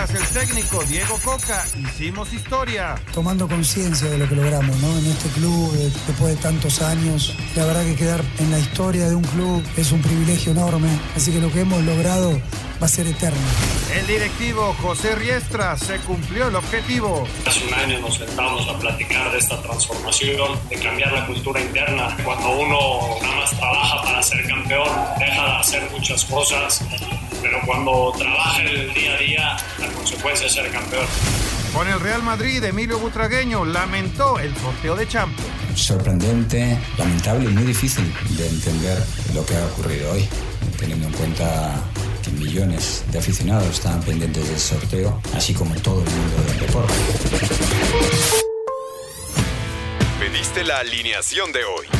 El técnico Diego Coca, hicimos historia. tomando conciencia de lo que logramos ¿no? en este club eh, después de tantos años. La verdad que quedar en la historia de un club es un privilegio enorme, así que lo que hemos logrado va a ser eterno. El directivo José Riestra se cumplió el objetivo. Hace un año nos sentamos a platicar de esta transformación, de cambiar la cultura interna. Cuando uno nada más trabaja para ser campeón, deja de hacer muchas cosas, pero cuando trabaja el día a día, la consecuencia es ser campeón. Con el Real Madrid, Emilio Butragueño lamentó el sorteo de Champions. sorprendente, lamentable y muy difícil de entender lo que ha ocurrido hoy, teniendo en cuenta que millones de aficionados estaban pendientes del sorteo, así como todo el mundo del deporte. Pediste la alineación de hoy.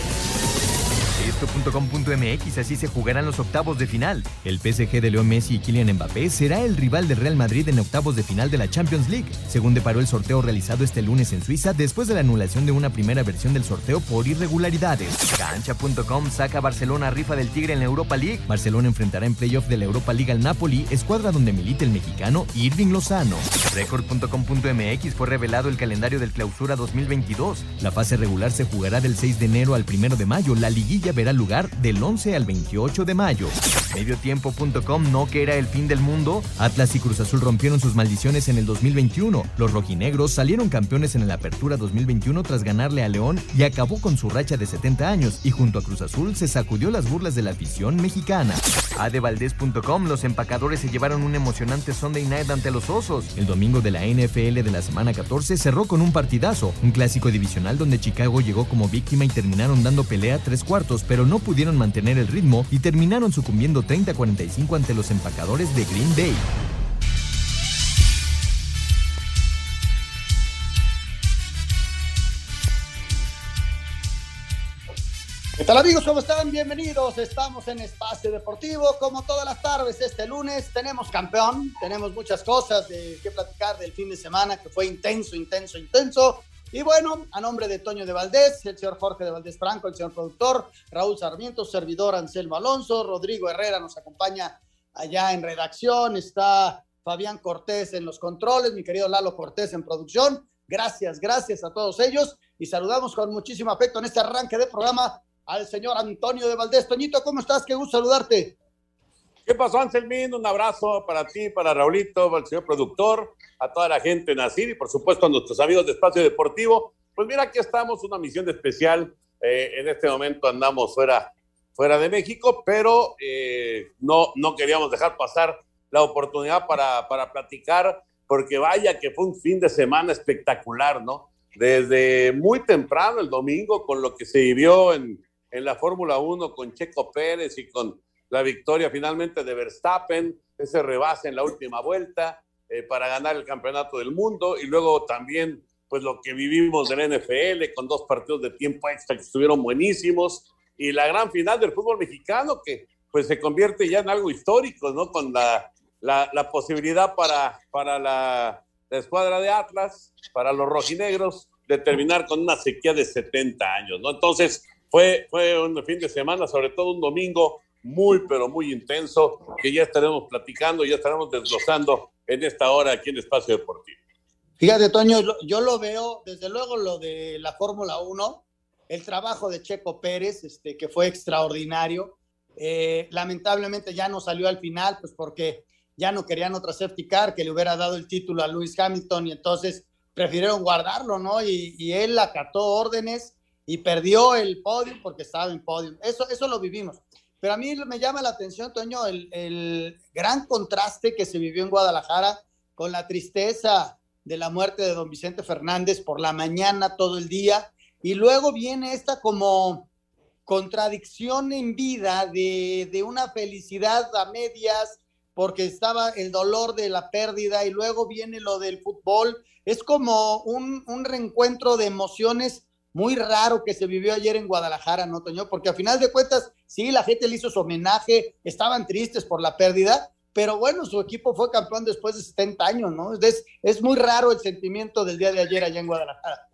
Esto.com.mx, así se jugarán los octavos de final. El PSG de Leo Messi y Kylian Mbappé será el rival del Real Madrid en octavos de final de la Champions League, según deparó el sorteo realizado este lunes en Suiza después de la anulación de una primera versión del sorteo por irregularidades. Cancha.com saca Barcelona rifa del Tigre en la Europa League. Barcelona enfrentará en playoff de la Europa League al Napoli, escuadra donde milita el mexicano Irving Lozano. Record.com.mx fue revelado el calendario del Clausura 2022. La fase regular se jugará del 6 de enero al 1 de mayo. La liguilla verá lugar del 11 al 28 de mayo. Mediotiempo.com no que era el fin del mundo. Atlas y Cruz Azul rompieron sus maldiciones en el 2021. Los rojinegros salieron campeones en la Apertura 2021 tras ganarle a León y acabó con su racha de 70 años y junto a Cruz Azul se sacudió las burlas de la afición mexicana. Adevaldez.com los empacadores se llevaron un emocionante Sunday night ante los Osos. El domingo de la NFL de la semana 14 cerró con un partidazo, un clásico divisional donde Chicago llegó como víctima y terminaron dando pelea tres cuartos, pero no pudieron mantener el ritmo y terminaron sucumbiendo 30-45 ante los empacadores de Green Bay. ¿Qué tal amigos? ¿Cómo están? Bienvenidos. Estamos en Espacio Deportivo. Como todas las tardes, este lunes tenemos campeón. Tenemos muchas cosas de qué platicar del fin de semana que fue intenso, intenso, intenso. Y bueno, a nombre de Toño de Valdés, el señor Jorge de Valdés Franco, el señor productor, Raúl Sarmiento, servidor Anselmo Alonso, Rodrigo Herrera nos acompaña allá en redacción, está Fabián Cortés en los controles, mi querido Lalo Cortés en producción. Gracias, gracias a todos ellos y saludamos con muchísimo afecto en este arranque de programa al señor Antonio de Valdés. Toñito, ¿cómo estás? Qué gusto saludarte. ¿Qué pasó, Anselmín? Un abrazo para ti, para Raulito, para el señor productor, a toda la gente de Nacir y por supuesto a nuestros amigos de Espacio Deportivo. Pues mira, aquí estamos, una misión especial. Eh, en este momento andamos fuera, fuera de México, pero eh, no, no queríamos dejar pasar la oportunidad para, para platicar, porque vaya que fue un fin de semana espectacular, ¿no? Desde muy temprano el domingo, con lo que se vivió en, en la Fórmula 1 con Checo Pérez y con la victoria finalmente de Verstappen, ese rebase en la última vuelta eh, para ganar el campeonato del mundo y luego también pues lo que vivimos del NFL con dos partidos de tiempo extra que estuvieron buenísimos y la gran final del fútbol mexicano que pues se convierte ya en algo histórico, ¿no? Con la, la, la posibilidad para, para la, la escuadra de Atlas, para los rojinegros, de terminar con una sequía de 70 años, ¿no? Entonces, fue, fue un fin de semana, sobre todo un domingo muy, pero muy intenso, que ya estaremos platicando, ya estaremos desglosando en esta hora aquí en Espacio Deportivo. Fíjate, Toño, yo lo veo, desde luego lo de la Fórmula 1, el trabajo de Checo Pérez, este, que fue extraordinario. Eh, lamentablemente ya no salió al final, pues porque ya no querían otra safety car que le hubiera dado el título a Lewis Hamilton y entonces prefirieron guardarlo, ¿no? Y, y él acató órdenes y perdió el podio porque estaba en podio. Eso, eso lo vivimos. Pero a mí me llama la atención, Toño, el, el gran contraste que se vivió en Guadalajara con la tristeza de la muerte de don Vicente Fernández por la mañana todo el día. Y luego viene esta como contradicción en vida de, de, una felicidad a medias porque estaba el dolor de la pérdida y luego viene lo del fútbol. Es como un, un reencuentro de emociones muy raro que se vivió ayer en Guadalajara, ¿no, Toño? Porque a final de cuentas, sí, la gente le hizo su homenaje, estaban tristes por la pérdida, pero bueno, su equipo fue campeón después de 70 años, ¿no? Es, es muy raro el sentimiento del día de ayer allá en Guadalajara.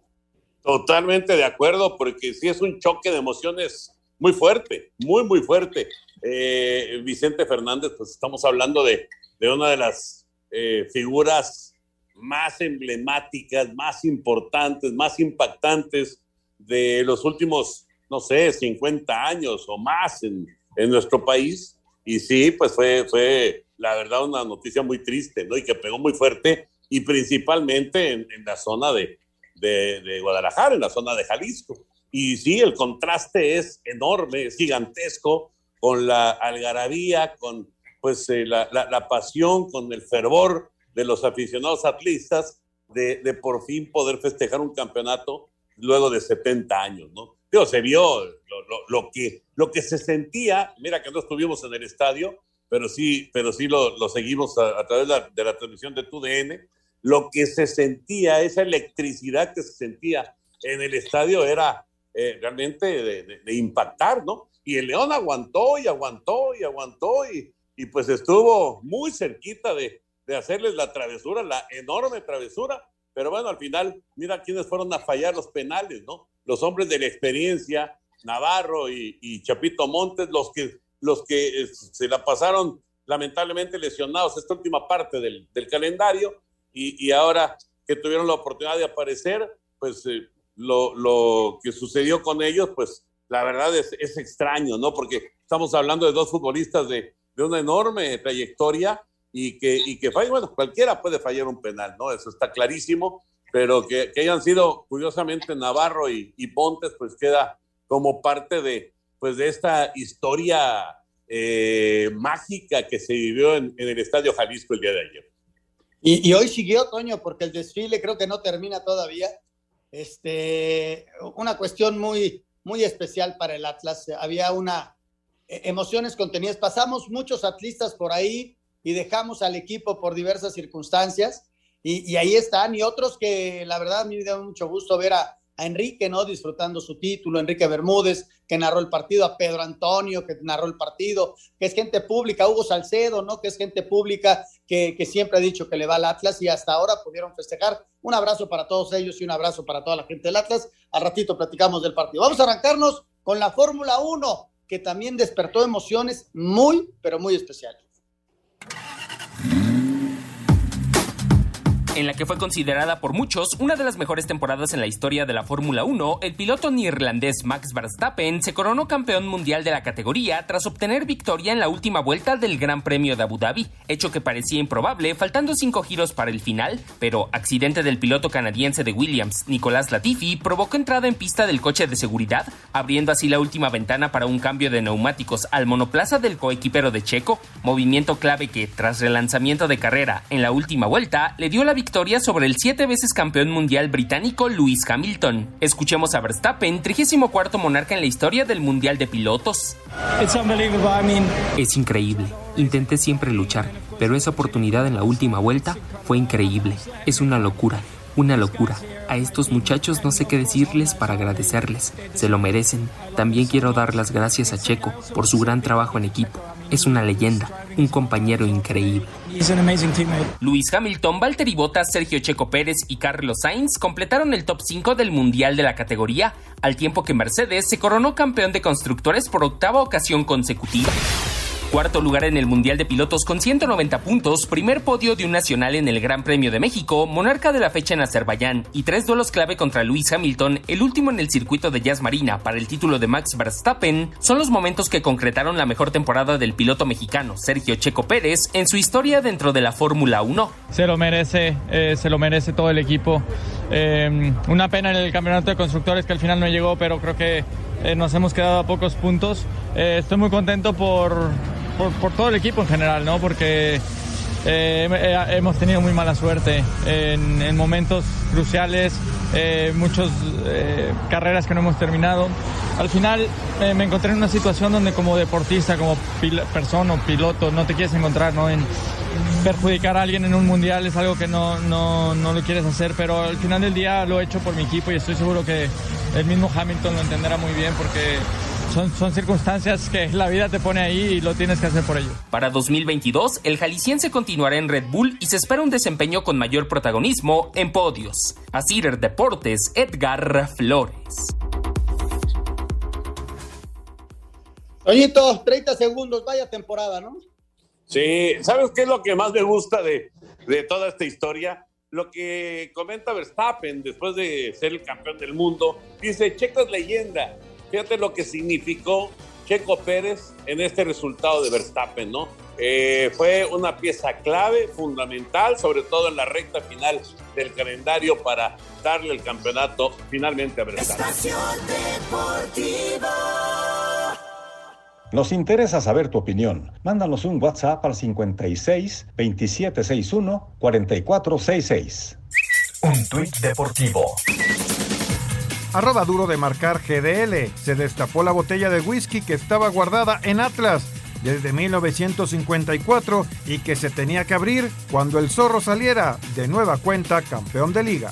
Totalmente de acuerdo, porque sí es un choque de emociones muy fuerte, muy, muy fuerte. Eh, Vicente Fernández, pues estamos hablando de, de una de las eh, figuras más emblemáticas, más importantes, más impactantes de los últimos, no sé, 50 años o más en, en nuestro país. Y sí, pues fue, fue la verdad una noticia muy triste, ¿no? Y que pegó muy fuerte y principalmente en, la zona de, de, Guadalajara, en la zona de Jalisco. Y sí, el contraste es enorme, es gigantesco con la algarabía, con pues eh, la, la, pasión, con el fervor de los aficionados atlistas de, por fin poder festejar un campeonato luego de 70 años, ¿no? Digo, se vio lo, lo, lo, que, lo que se sentía, mira que no estuvimos en el estadio, pero sí, pero sí lo, lo seguimos a, través de la, de la, transmisión de TUDN, lo que se sentía, esa electricidad que se sentía en el estadio era eh, realmente de, de, de, impactar, ¿no? Y el León aguantó y aguantó y aguantó y, y pues estuvo muy cerquita de, de hacerles la travesura, la enorme travesura, pero bueno, al final, mira quiénes fueron a fallar los penales, ¿no? Los hombres de la experiencia, Navarro y, y Chapito Montes, los que, los que eh, se la pasaron lamentablemente lesionados esta última parte del, del calendario y, y, ahora que tuvieron la oportunidad de aparecer, pues eh, lo, lo, que sucedió con ellos, pues la verdad es, es, extraño, ¿no? Porque estamos hablando de dos futbolistas de, de una enorme trayectoria y que, y que falle, bueno, cualquiera puede fallar un penal, ¿no? Eso está clarísimo, pero que, que hayan sido, curiosamente, Navarro y, y, Pontes, pues queda como parte de, pues, de esta historia eh, mágica que se vivió en, en, el Estadio Jalisco el día de ayer. Y, y, hoy siguió, Toño, porque el desfile creo que no termina todavía. Este, una cuestión muy, muy especial para el Atlas. Había una eh, emociones contenidas. Pasamos muchos atlistas por ahí, y dejamos al equipo por diversas circunstancias. Y, ahí están, y otros que la verdad a mí me da mucho gusto ver a, a, Enrique, ¿no? Disfrutando su título, Enrique Bermúdez, que narró el partido, a Pedro Antonio, que narró el partido, que es gente pública, Hugo Salcedo, ¿no? Que es gente pública que, que siempre ha dicho que le va al Atlas y hasta ahora pudieron festejar. Un abrazo para todos ellos y un abrazo para toda la gente del Atlas. Al ratito platicamos del partido. Vamos a arrancarnos con la Fórmula 1, que también despertó emociones muy, pero muy especiales. En la que fue considerada por muchos una de las mejores temporadas en la historia de la Fórmula 1, el piloto neerlandés Max Verstappen se coronó campeón mundial de la categoría tras obtener victoria en la última vuelta del Gran Premio de Abu Dhabi, hecho que parecía improbable faltando cinco giros para el final, pero accidente del piloto canadiense de Williams, Nicolás Latifi, provocó entrada en pista del coche de seguridad, abriendo así la última ventana para un cambio de neumáticos al monoplaza del coequipero de Checo, movimiento clave que, tras relanzamiento de carrera en la última vuelta, le dio la victoria victoria sobre el siete veces campeón mundial británico Lewis Hamilton. Escuchemos a Verstappen, 34 monarca en la historia del mundial de pilotos. I mean... Es increíble. Intenté siempre luchar, pero esa oportunidad en la última vuelta fue increíble. Es una locura, una locura. A estos muchachos no sé qué decirles para agradecerles. Se lo merecen. También quiero dar las gracias a Checo por su gran trabajo en equipo. Es una leyenda, un compañero increíble. Luis Hamilton, Valtteri Bottas, Sergio Checo Pérez y Carlos Sainz completaron el top 5 del Mundial de la categoría, al tiempo que Mercedes se coronó campeón de constructores por octava ocasión consecutiva. Cuarto lugar en el Mundial de Pilotos con 190 puntos, primer podio de un nacional en el Gran Premio de México, monarca de la fecha en Azerbaiyán y tres duelos clave contra Luis Hamilton, el último en el circuito de Jazz Marina para el título de Max Verstappen, son los momentos que concretaron la mejor temporada del piloto mexicano Sergio Checo Pérez en su historia dentro de la Fórmula 1. Se lo merece, eh, se lo merece todo el equipo. Eh, una pena en el campeonato de constructores que al final no llegó, pero creo que eh, nos hemos quedado a pocos puntos. Eh, estoy muy contento por, por, por, todo el equipo en general, ¿no? porque eh, hemos tenido muy mala suerte en, en momentos cruciales, muchas carreras que no hemos terminado. Al final me encontré en una situación donde como deportista, como persona o piloto, no te quieres encontrar ¿no? en perjudicar a alguien en un mundial es algo que no, no, no lo quieres hacer, pero al final del día lo he hecho por mi equipo y estoy seguro que el mismo Hamilton lo entenderá muy bien porque son, son, circunstancias que la vida te pone ahí y lo tienes que hacer por ello. Para 2022, el jalisciense continuará en Red Bull y se espera un desempeño con mayor protagonismo en podios. Asir Deportes, Edgar Flores. Toñito, 30 segundos, vaya temporada, ¿no? Sí, ¿sabes qué es lo que más me gusta de, de toda esta historia? Lo que comenta Verstappen después de ser el campeón del mundo. Dice, Checo es leyenda. Fíjate lo que significó Checo Pérez en este resultado de Verstappen, ¿no? Eh, fue una pieza clave, fundamental, sobre todo en la recta final del calendario para darle el campeonato finalmente a Verstappen. Nos interesa saber tu opinión. Mándanos un WhatsApp al 56 2761 4466. Un tuit deportivo. Arroba duro de marcar GDL. Se destapó la botella de whisky que estaba guardada en Atlas desde 1954 y que se tenía que abrir cuando el zorro saliera de nueva cuenta campeón de liga.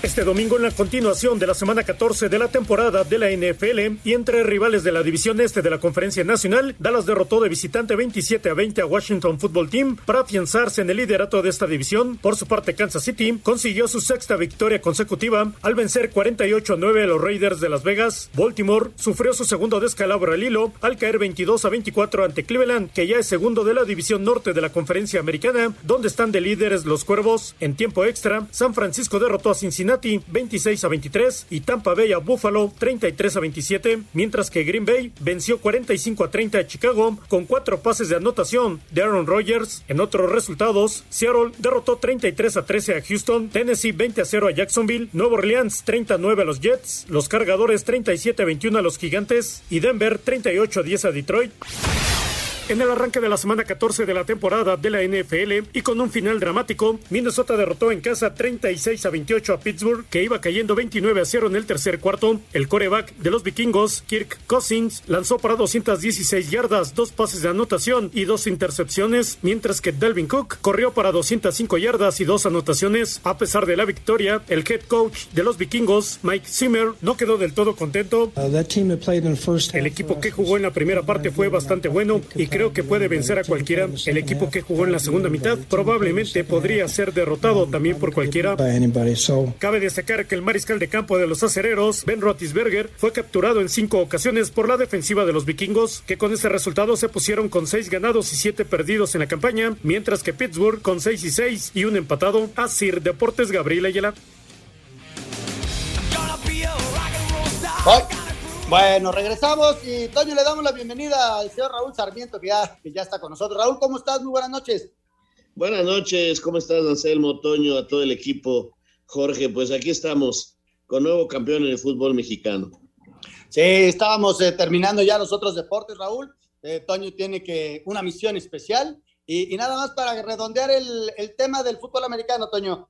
Este domingo en la continuación de la semana 14 de la temporada de la NFL y entre rivales de la división este de la Conferencia Nacional, Dallas derrotó de visitante 27 a 20 a Washington Football Team para afianzarse en el liderato de esta división. Por su parte, Kansas City consiguió su sexta victoria consecutiva al vencer 48 a 9 a los Raiders de Las Vegas. Baltimore sufrió su segundo descalabro al hilo al caer 22 a 24 ante Cleveland, que ya es segundo de la división norte de la Conferencia Americana, donde están de líderes los Cuervos. En tiempo extra, San Francisco derrotó a Cincinnati 26 a 23 y Tampa Bay a Buffalo 33 a 27, mientras que Green Bay venció 45 a 30 a Chicago con cuatro pases de anotación de Aaron Rodgers. En otros resultados, Seattle derrotó 33 a 13 a Houston, Tennessee 20 a 0 a Jacksonville, Nueva Orleans 39 a los Jets, los Cargadores 37 a 21 a los Gigantes y Denver 38 a 10 a Detroit. En el arranque de la semana 14 de la temporada de la NFL y con un final dramático, Minnesota derrotó en casa 36 a 28 a Pittsburgh, que iba cayendo 29 a 0 en el tercer cuarto. El coreback de los vikingos, Kirk Cousins, lanzó para 216 yardas, dos pases de anotación y dos intercepciones, mientras que Delvin Cook corrió para 205 yardas y dos anotaciones. A pesar de la victoria, el head coach de los vikingos, Mike Zimmer, no quedó del todo contento. El equipo que jugó en la primera parte fue bastante bueno y creo que puede vencer a cualquiera. El equipo que jugó en la segunda mitad probablemente podría ser derrotado también por cualquiera. Cabe destacar que el mariscal de campo de los acereros, Ben Roethlisberger, fue capturado en cinco ocasiones por la defensiva de los vikingos, que con ese resultado se pusieron con seis ganados y siete perdidos en la campaña, mientras que Pittsburgh con seis y seis y un empatado. Asir Deportes Gabriel Ayala. Bueno, regresamos y Toño le damos la bienvenida al señor Raúl Sarmiento que ya, que ya está con nosotros. Raúl, ¿cómo estás? Muy buenas noches. Buenas noches, ¿cómo estás, Anselmo, Toño, a todo el equipo? Jorge, pues aquí estamos con nuevo campeón en el fútbol mexicano. Sí, estábamos eh, terminando ya los otros deportes, Raúl. Eh, Toño tiene que una misión especial y, y nada más para redondear el, el tema del fútbol americano, Toño.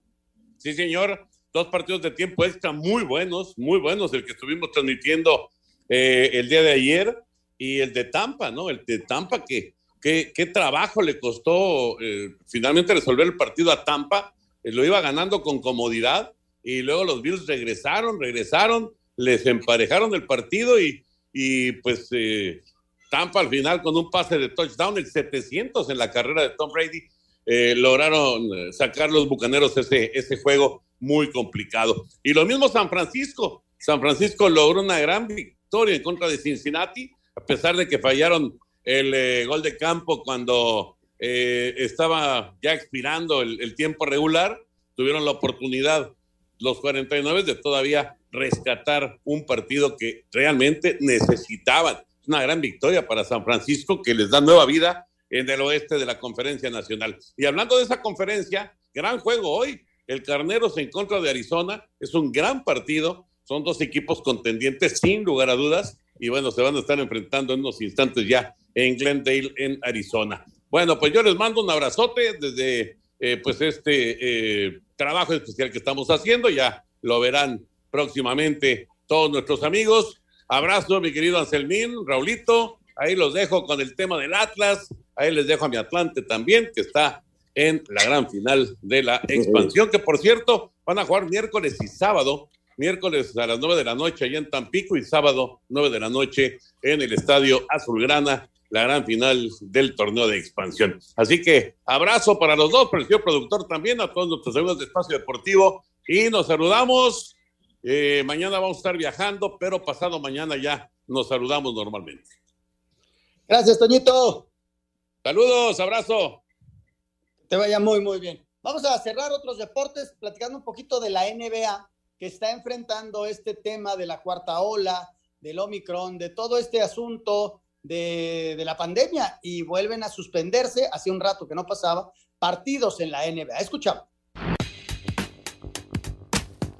Sí, señor. Dos partidos de tiempo extra muy buenos, muy buenos, el que estuvimos transmitiendo eh, el día de ayer y el de Tampa, ¿no? El de Tampa que qué trabajo le costó eh, finalmente resolver el partido a Tampa, eh, lo iba ganando con comodidad y luego los Bills regresaron, regresaron, les emparejaron el partido y, pues Tampa al final con un pase de touchdown, el 700 en la carrera de Tom Brady, lograron sacar los Bucaneros ese, ese juego muy complicado. Y lo mismo San Francisco, San Francisco logró una gran en contra de Cincinnati, a pesar de que fallaron el eh, gol de campo cuando eh, estaba ya expirando el, el, tiempo regular, tuvieron la oportunidad los 49 de todavía rescatar un partido que realmente necesitaban. Una gran victoria para San Francisco que les da nueva vida en el oeste de la conferencia nacional. Y hablando de esa conferencia, gran juego hoy. El Carneros en contra de Arizona es un gran partido. Son dos equipos contendientes sin lugar a dudas. Y bueno, se van a estar enfrentando en unos instantes ya en Glendale, en Arizona. Bueno, pues yo les mando un abrazote desde eh, pues este eh, trabajo especial que estamos haciendo. Ya lo verán próximamente todos nuestros amigos. Abrazo, mi querido Anselmín, Raulito. Ahí los dejo con el tema del Atlas. Ahí les dejo a mi Atlante también, que está en la gran final de la expansión, que por cierto van a jugar miércoles y sábado. Miércoles a las nueve de la noche allá en Tampico y sábado nueve de la noche en el Estadio Azulgrana, la gran final del torneo de expansión. Así que abrazo para los dos, para el señor productor también, a todos nuestros amigos de Espacio Deportivo y nos saludamos. Eh, mañana vamos a estar viajando, pero pasado mañana ya nos saludamos normalmente. Gracias, Toñito. Saludos, abrazo. Te vaya muy, muy bien. Vamos a cerrar otros deportes platicando un poquito de la NBA que está enfrentando este tema de la cuarta ola, del Omicron, de todo este asunto de, de la pandemia y vuelven a suspenderse, hace un rato que no pasaba, partidos en la NBA. Escuchamos.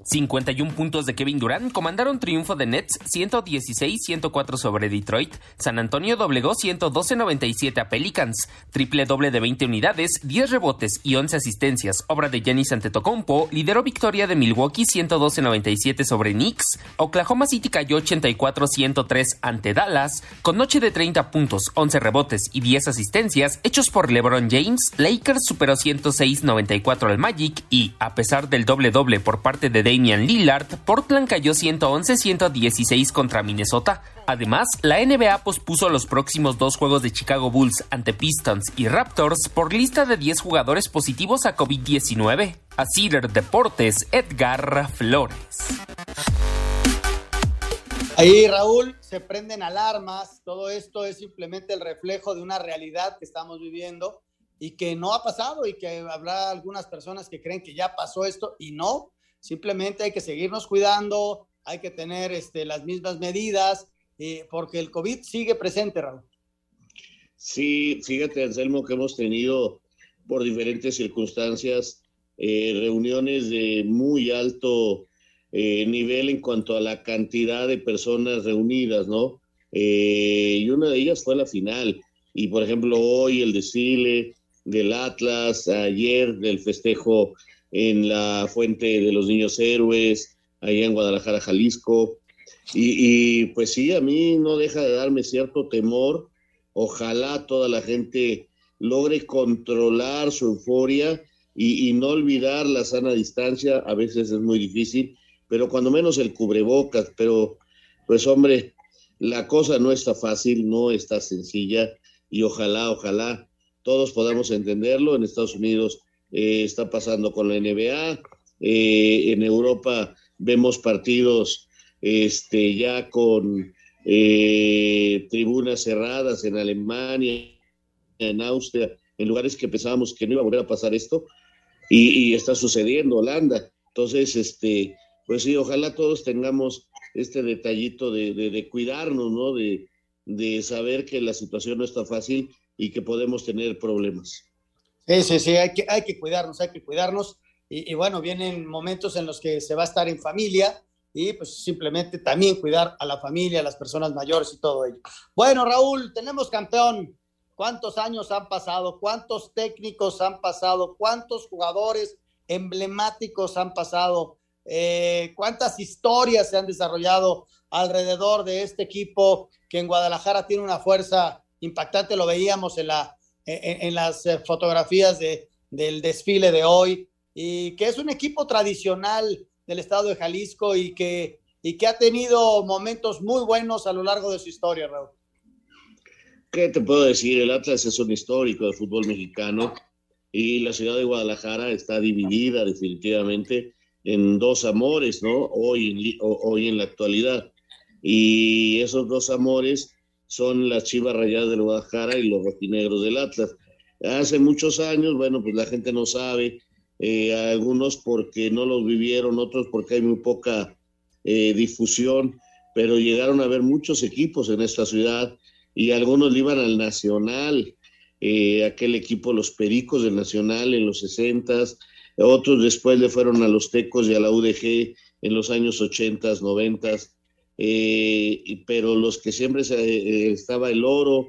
51 puntos de Kevin Durant comandaron triunfo de Nets 116-104 sobre Detroit. San Antonio doblegó 112-97 a Pelicans. Triple doble de 20 unidades, 10 rebotes y 11 asistencias. Obra de Giannis Antetokounmpo lideró victoria de Milwaukee 112-97 sobre Knicks. Oklahoma City cayó 84-103 ante Dallas. Con noche de 30 puntos, 11 rebotes y 10 asistencias hechos por LeBron James, Lakers superó 106-94 al Magic y, a pesar del doble doble por parte de Dame Damian Lillard, Portland cayó 111-116 contra Minnesota. Además, la NBA pospuso los próximos dos juegos de Chicago Bulls ante Pistons y Raptors por lista de 10 jugadores positivos a COVID-19. A Cider Deportes, Edgar Flores. Ahí, Raúl, se prenden alarmas. Todo esto es simplemente el reflejo de una realidad que estamos viviendo y que no ha pasado y que habrá algunas personas que creen que ya pasó esto y no. Simplemente hay que seguirnos cuidando, hay que tener este, las mismas medidas, eh, porque el COVID sigue presente, Raúl. Sí, fíjate, Anselmo, que hemos tenido por diferentes circunstancias eh, reuniones de muy alto eh, nivel en cuanto a la cantidad de personas reunidas, ¿no? y una de ellas fue la final. Y por ejemplo, hoy el desfile del Atlas, ayer del festejo en la Fuente de los Niños Héroes, allá en Guadalajara, Jalisco. Y, pues sí, a mí no deja de darme cierto temor. Ojalá toda la gente logre controlar su euforia y, y, no olvidar la sana distancia. A veces es muy difícil, pero cuando menos el cubrebocas. Pero, pues hombre, la cosa no está fácil, no está sencilla y ojalá, ojalá todos podamos entenderlo. En Estados Unidos eh, está pasando con la NBA. Eh, en Europa vemos partidos este, ya con eh, tribunas cerradas en Alemania, en Austria, en lugares que pensábamos que no iba a volver a pasar esto, y, está sucediendo, Holanda. Entonces, este, pues sí, ojalá todos tengamos este detallito de, de cuidarnos, ¿no? De, de saber que la situación no está fácil y que podemos tener problemas. Sí, sí, sí, hay que, hay que cuidarnos, hay que cuidarnos. Y, bueno, vienen momentos en los que se va a estar en familia y pues simplemente también cuidar a la familia, a las personas mayores y todo ello. Bueno, Raúl, tenemos campeón. ¿Cuántos años han pasado? ¿Cuántos técnicos han pasado? ¿Cuántos jugadores emblemáticos han pasado? Eh, ¿Cuántas historias se han desarrollado alrededor de este equipo que en Guadalajara tiene una fuerza impactante? Lo veíamos en la en, las eh, fotografías de, del desfile de hoy, y que es un equipo tradicional del estado de Jalisco y que, y que ha tenido momentos muy buenos a lo largo de su historia, Raúl. ¿Qué te puedo decir? El Atlas es un histórico del fútbol mexicano y la ciudad de Guadalajara está dividida definitivamente en dos amores, ¿no? Hoy, hoy en la actualidad. Y esos dos amores son las Chivas Rayadas del Guadalajara y los rojinegros del Atlas. Hace muchos años, bueno, pues la gente no sabe, eh, algunos porque no los vivieron, otros porque hay muy poca eh, difusión, pero llegaron a ver muchos equipos en esta ciudad y algunos iban al Nacional, eh, aquel equipo, los Pericos del Nacional en los 60 otros después le fueron a los Tecos y a la UDG en los años 80, 90 eh, pero los que siempre eh, estaba el oro,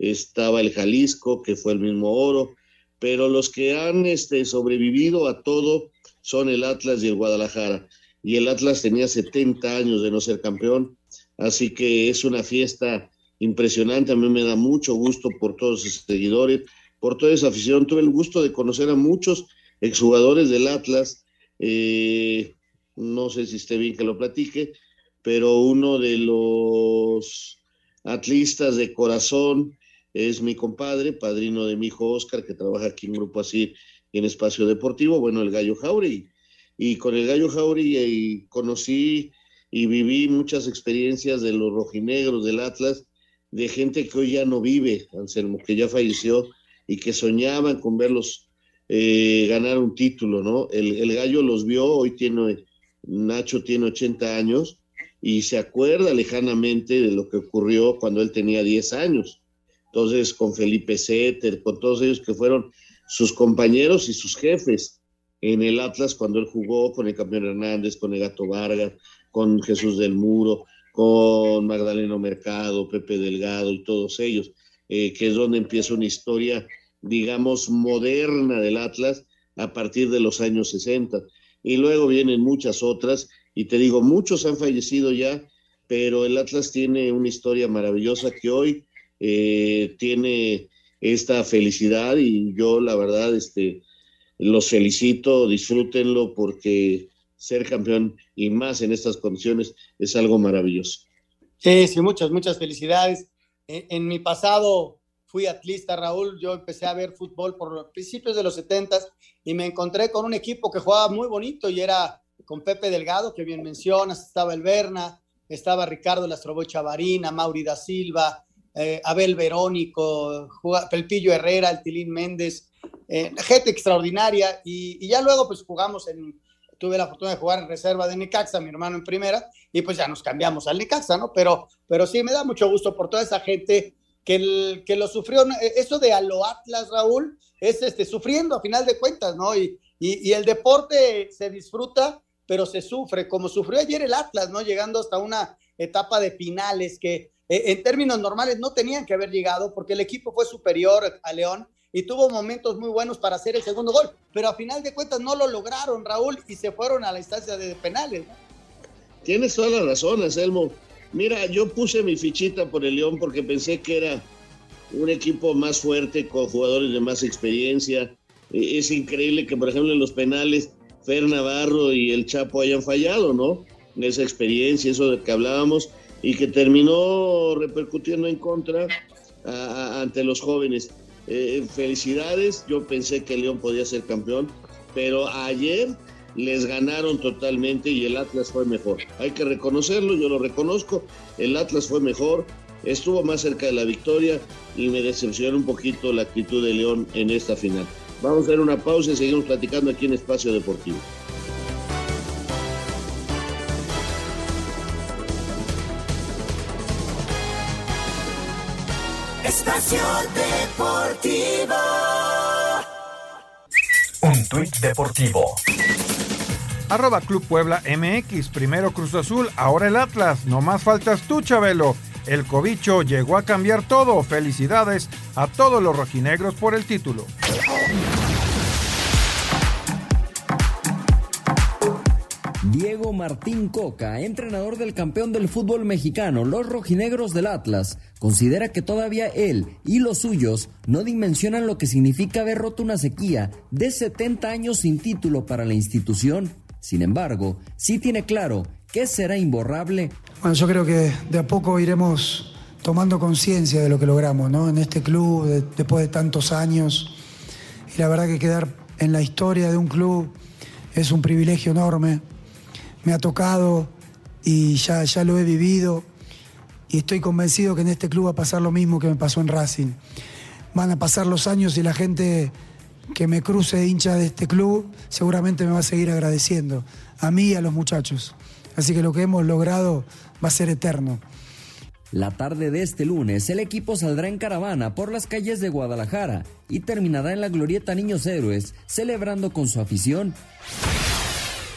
estaba el Jalisco, que fue el mismo oro, pero los que han este, sobrevivido a todo son el Atlas y el Guadalajara. Y el Atlas tenía 70 años de no ser campeón, así que es una fiesta impresionante. A mí me da mucho gusto por todos sus seguidores, por toda esa afición. Tuve el gusto de conocer a muchos exjugadores del Atlas. Eh, no sé si esté bien que lo platique, pero uno de los atlistas de corazón es mi compadre, padrino de mi hijo Oscar, que trabaja aquí en Grupo Así en Espacio Deportivo, bueno, el Gallo Jauri. Y con el Gallo Jauri eh, conocí y viví muchas experiencias de los rojinegros del Atlas, de gente que hoy ya no vive, Anselmo, que ya falleció y que soñaban con verlos eh, ganar un título, ¿no? El, el Gallo los vio, hoy tiene, Nacho tiene 80 años, y se acuerda lejanamente de lo que ocurrió cuando él tenía 10 años. Entonces, con Felipe Setter, con todos ellos que fueron sus compañeros y sus jefes en el Atlas cuando él jugó con el campeón Hernández, con el Gato Vargas, con Jesús del Muro, con Magdaleno Mercado, Pepe Delgado y todos ellos, eh, que es donde empieza una historia, digamos, moderna del Atlas a partir de los años 60. Y luego vienen muchas otras y te digo, muchos han fallecido ya, pero el Atlas tiene una historia maravillosa que hoy eh, tiene esta felicidad y yo la verdad este, los felicito, disfrútenlo porque ser campeón y más en estas condiciones es algo maravilloso. Sí, sí, muchas, muchas felicidades. En, en mi pasado fui atlista, Raúl, yo empecé a ver fútbol por principios de los 70 y me encontré con un equipo que jugaba muy bonito y era con Pepe Delgado, que bien mencionas, estaba el Berna, estaba Ricardo Lastroboy Chavarina, Mauri da Silva, eh, Abel Verónico, Pelpillo Herrera, el Tilín Méndez, eh, gente extraordinaria, y, ya luego pues jugamos en, tuve la fortuna de jugar en reserva de Necaxa, mi hermano en primera, y pues ya nos cambiamos al Necaxa, ¿no? Pero, pero sí, me da mucho gusto por toda esa gente que, que lo sufrió, eso de a lo Atlas, Raúl, es este, sufriendo a final de cuentas, ¿no? Y, y, y el deporte se disfruta pero se sufre, como sufrió ayer el Atlas, ¿no? Llegando hasta una etapa de finales que eh, en términos normales no tenían que haber llegado porque el equipo fue superior a León y tuvo momentos muy buenos para hacer el segundo gol, pero a final de cuentas no lo lograron, Raúl, y se fueron a la instancia de penales. Tienes toda la razón, Anselmo. Mira, yo puse mi fichita por el León porque pensé que era un equipo más fuerte, con jugadores de más experiencia. Eh, es increíble que, por ejemplo, en los penales Fer Navarro y el Chapo hayan fallado, ¿no? Esa experiencia, eso de que hablábamos, y que terminó repercutiendo en contra ante los jóvenes. Eh, felicidades, yo pensé que León podía ser campeón, pero ayer les ganaron totalmente y el Atlas fue mejor. Hay que reconocerlo, yo lo reconozco, el Atlas fue mejor, estuvo más cerca de la victoria y me decepcionó un poquito la actitud de León en esta final. Vamos a hacer una pausa y seguimos platicando aquí en Espacio Deportivo. Espacio Deportivo. Un tuit deportivo. Arroba Club Puebla MX, primero Cruz Azul, ahora el Atlas. No más faltas tú, Chabelo. El cobicho llegó a cambiar todo. Felicidades a todos los rojinegros por el título. Diego Martín Coca, entrenador del campeón del fútbol mexicano, los rojinegros del Atlas, considera que todavía él y los suyos no dimensionan lo que significa haber roto una sequía de 70 años sin título para la institución. Sin embargo, sí tiene claro que será imborrable. Bueno, yo creo que de a poco iremos tomando conciencia de lo que logramos ¿no? en este club después de tantos años. Y la verdad que quedar en la historia de un club es un privilegio enorme. Me ha tocado y ya, ya lo he vivido y estoy convencido que en este club va a pasar lo mismo que me pasó en Racing. Van a pasar los años y la gente que me cruce hincha de este club seguramente me va a seguir agradeciendo, a mí y a los muchachos. Así que lo que hemos logrado va a ser eterno. La tarde de este lunes, el equipo saldrá en caravana por las calles de Guadalajara y terminará en la glorieta Niños Héroes, celebrando con su afición.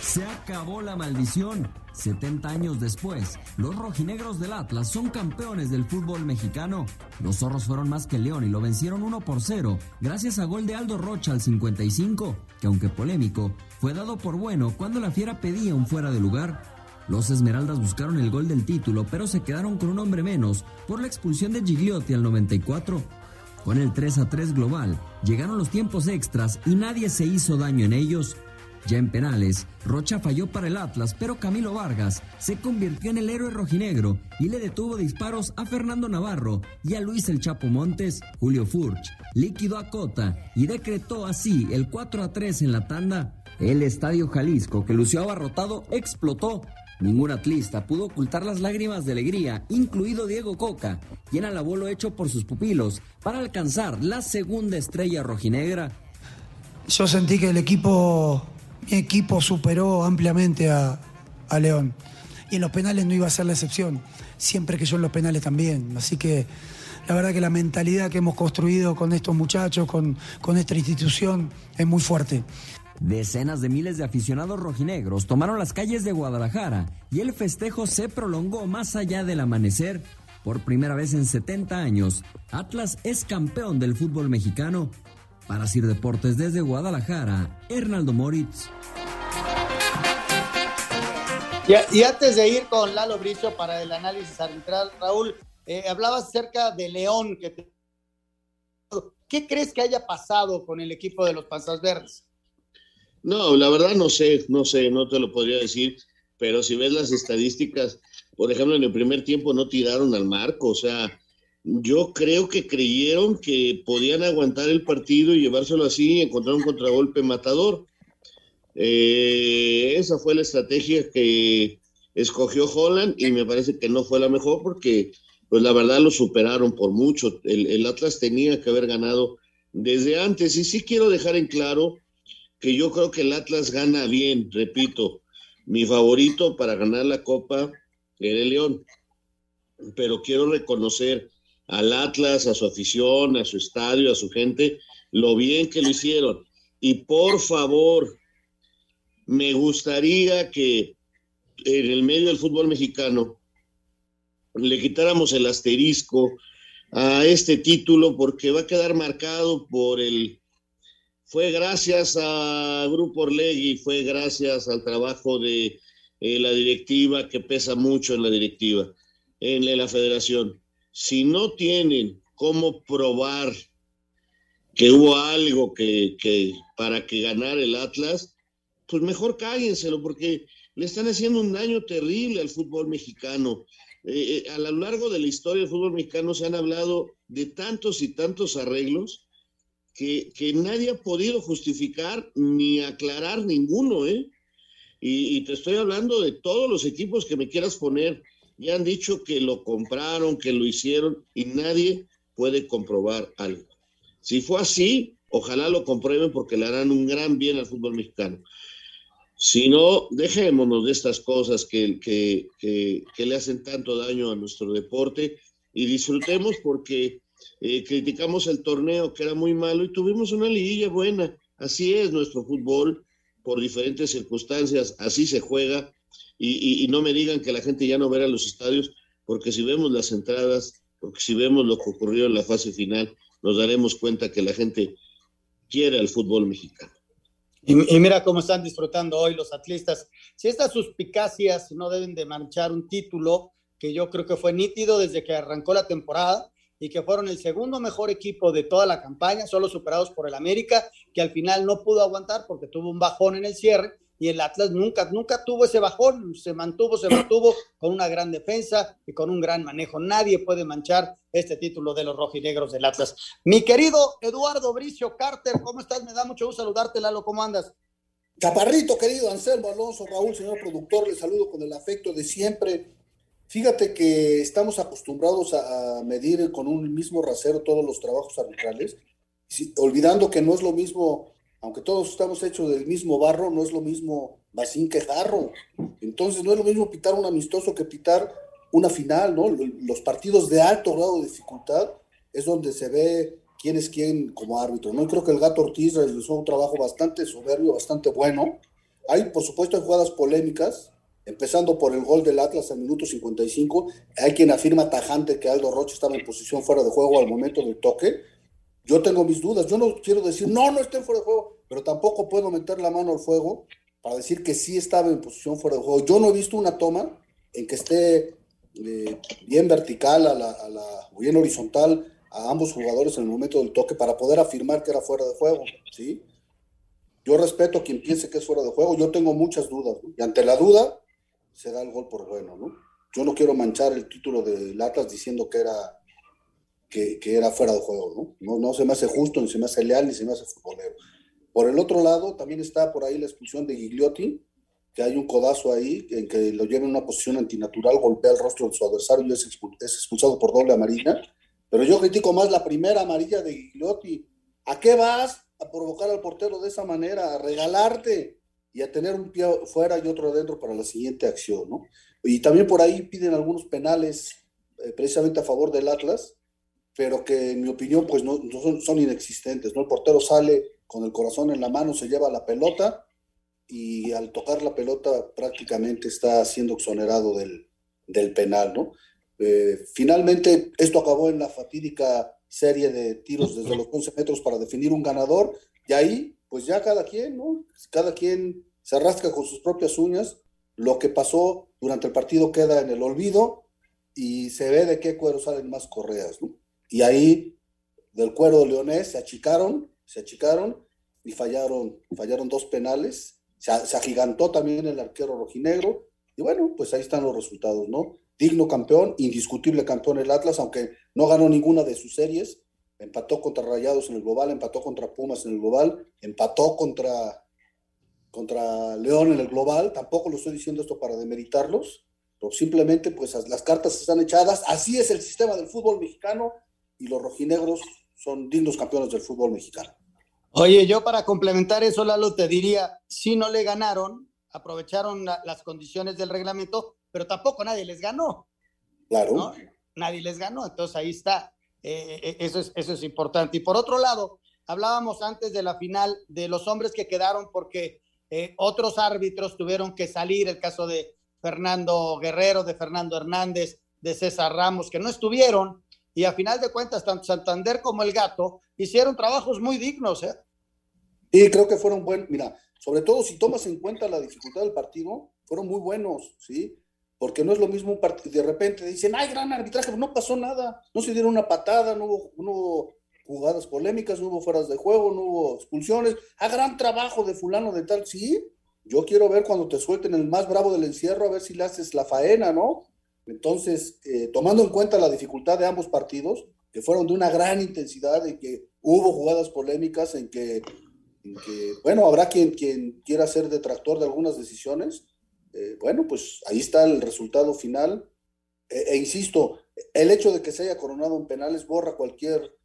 Se acabó la maldición. 70 años después, los rojinegros del Atlas son campeones del fútbol mexicano. Los zorros fueron más que León y lo vencieron 1 por 0, gracias a gol de Aldo Rocha al 55, que aunque polémico, fue dado por bueno cuando la fiera pedía un fuera de lugar. Los Esmeraldas buscaron el gol del título, pero se quedaron con un hombre menos por la expulsión de Gigliotti al 94. Con el 3 a 3 global, llegaron los tiempos extras y nadie se hizo daño en ellos. Ya en penales, Rocha falló para el Atlas, pero Camilo Vargas se convirtió en el héroe rojinegro y le detuvo disparos a Fernando Navarro y a Luis El Chapo Montes. Julio Furch liquidó a Cota y decretó así el 4 a 3 en la tanda. El estadio Jalisco, que lució abarrotado, explotó. Ningún atlista pudo ocultar las lágrimas de alegría, incluido Diego Coca, quien alabó lo hecho por sus pupilos para alcanzar la segunda estrella rojinegra. Yo sentí que el equipo mi equipo superó ampliamente a, León. Y en los penales no iba a ser la excepción, siempre que yo en los penales también. Así que la verdad que la mentalidad que hemos construido con estos muchachos, con, con esta institución, es muy fuerte. Decenas de miles de aficionados rojinegros tomaron las calles de Guadalajara y el festejo se prolongó más allá del amanecer. Por primera vez en 70 años, Atlas es campeón del fútbol mexicano para Sir Deportes desde Guadalajara, Hernaldo Moritz. Y, antes de ir con Lalo Bricio para el análisis arbitral, Raúl, eh, hablabas acerca de León. Que ¿Qué crees que haya pasado con el equipo de los Panzas Verdes? No, la verdad no sé, no sé, no te lo podría decir, pero si ves las estadísticas, por ejemplo, en el primer tiempo no tiraron al marco, o sea, yo creo que creyeron que podían aguantar el partido y llevárselo así y encontrar un contragolpe matador. Eh, esa fue la estrategia que escogió Holland y me parece que no fue la mejor porque, pues la verdad, lo superaron por mucho. El, el Atlas tenía que haber ganado desde antes. Y sí quiero dejar en claro que yo creo que el Atlas gana bien, repito. Mi favorito para ganar la Copa era el León. Pero quiero reconocer al Atlas, a su afición, a su estadio, a su gente, lo bien que lo hicieron. Y por favor, me gustaría que en el medio del fútbol mexicano le quitáramos el asterisco a este título porque va a quedar marcado por el... Fue gracias a Grupo Orlegui, fue gracias al trabajo de eh, la directiva, que pesa mucho en la directiva, en la federación si no tienen cómo probar que hubo algo que, para que ganara el Atlas, pues mejor cállenselo, porque le están haciendo un daño terrible al fútbol mexicano. Eh, eh, a lo largo de la historia del fútbol mexicano se han hablado de tantos y tantos arreglos que, nadie ha podido justificar ni aclarar ninguno, ¿eh? Y, te estoy hablando de todos los equipos que me quieras poner, ya han dicho que lo compraron, que lo hicieron y nadie puede comprobar algo. Si fue así, ojalá lo comprueben porque le harán un gran bien al fútbol mexicano. Si no, dejémonos de estas cosas que, que, que, le hacen tanto daño a nuestro deporte y disfrutemos porque eh, criticamos el torneo que era muy malo y tuvimos una liguilla buena. Así es nuestro fútbol, por diferentes circunstancias, así se juega y, no me digan que la gente ya no verá los estadios, porque si vemos las entradas, porque si vemos lo que ocurrió en la fase final, nos daremos cuenta que la gente quiere al fútbol mexicano. Y, mira cómo están disfrutando hoy los atlistas. Si estas suspicacias no deben de manchar un título que yo creo que fue nítido desde que arrancó la temporada y que fueron el segundo mejor equipo de toda la campaña, solo superados por el América, que al final no pudo aguantar porque tuvo un bajón en el cierre y el Atlas nunca, nunca tuvo ese bajón, se mantuvo, se mantuvo con una gran defensa y con un gran manejo. Nadie puede manchar este título de los rojinegros del Atlas. Mi querido Eduardo Bricio Carter, ¿cómo estás? Me da mucho gusto saludarte, Lalo, ¿cómo andas? Chaparrito, querido Anselmo Alonso, Raúl, señor productor, le saludo con el afecto de siempre. Fíjate que estamos acostumbrados a, medir con un mismo rasero todos los trabajos arbitrales, olvidando que no es lo mismo, aunque todos estamos hechos del mismo barro, no es lo mismo Bacín que Jarro. Entonces no es lo mismo pitar un amistoso que pitar una final, ¿no? Los partidos de alto grado de dificultad es donde se ve quién es quién como árbitro, ¿no? creo que el Gato Ortiz realizó un trabajo bastante soberbio, bastante bueno. Hay, por supuesto, jugadas polémicas, empezando por el gol del Atlas al minuto 55. Hay quien afirma tajante que Aldo Rocha estaba en posición fuera de juego al momento del toque. Yo tengo mis dudas. Yo no quiero decir, no, no esté fuera de juego, pero tampoco puedo meter la mano al fuego para decir que sí estaba en posición fuera de juego. Yo no he visto una toma en que esté eh, bien vertical a la, a la, bien horizontal a ambos jugadores en el momento del toque para poder afirmar que era fuera de juego, ¿sí? Yo respeto a quien piense que es fuera de juego, yo tengo muchas dudas, y ante la duda se da el gol por bueno, ¿no? Yo no quiero manchar el título de Latas diciendo que era, que, era fuera de juego, ¿no? ¿no? No se me hace justo, ni se me hace leal, ni se me hace futbolero. Por el otro lado, también está por ahí la expulsión de Gigliotti, que hay un codazo ahí en que lo lleva en una posición antinatural, golpea el rostro de su adversario y es expulsado por doble amarilla. Pero yo critico más la primera amarilla de Gigliotti. ¿A qué vas a provocar al portero de esa manera? A regalarte y a tener un pie fuera y otro adentro para la siguiente acción, ¿no? Y también por ahí piden algunos penales eh, precisamente a favor del Atlas, pero que en mi opinión pues no, son, son, inexistentes, ¿no? El portero sale con el corazón en la mano, se lleva la pelota y al tocar la pelota prácticamente está siendo exonerado del, del penal, ¿no? Eh, finalmente, esto acabó en la fatídica serie de tiros desde los 11 metros para definir un ganador, y ahí, pues ya cada quien, ¿no? Cada quien se arrastra con sus propias uñas. Lo que pasó durante el partido queda en el olvido y se ve de qué cuero salen más correas, ¿no? Y ahí, del cuero leonés, se achicaron, se achicaron y fallaron, fallaron dos penales. Se, se agigantó también el arquero rojinegro. Y bueno, pues ahí están los resultados, ¿no? digno campeón, indiscutible campeón el Atlas, aunque no ganó ninguna de sus series, empató contra Rayados en el global, empató contra Pumas en el global, empató contra, contra León en el global, tampoco lo estoy diciendo esto para demeritarlos, pero simplemente pues las cartas están echadas, así es el sistema del fútbol mexicano y los rojinegros son dignos campeones del fútbol mexicano. Oye, yo para complementar eso, Lalo, te diría, si no le ganaron, aprovecharon las condiciones del reglamento, pero tampoco nadie les ganó. Claro. Nadie les ganó, entonces ahí está. Eh, eh, eso, es, eso es importante. Y por otro lado, hablábamos antes de la final de los hombres que quedaron porque eh, otros árbitros tuvieron que salir, el caso de Fernando Guerrero, de Fernando Hernández, de César Ramos, que no estuvieron, y a final de cuentas, tanto Santander como el Gato hicieron trabajos muy dignos. ¿eh? Y creo que fueron buenos, mira, sobre todo si tomas en cuenta la dificultad del partido, fueron muy buenos, ¿sí? Porque no es lo mismo un partido, de repente dicen, ay, gran arbitraje, no pasó nada, no se dieron una patada, no hubo, jugadas polémicas, no hubo fueras de juego, no hubo expulsiones, a ah, gran trabajo de fulano de tal, sí, yo quiero ver cuando te suelten el más bravo del encierro, a ver si le haces la faena, ¿no? Entonces, eh, tomando en cuenta la dificultad de ambos partidos, que fueron de una gran intensidad, y que hubo jugadas polémicas, en que, en que bueno, habrá quien, quien quiera ser detractor de algunas decisiones, eh, bueno, pues ahí está el resultado final. E, e, insisto, el hecho de que se haya coronado en penales borra cualquier,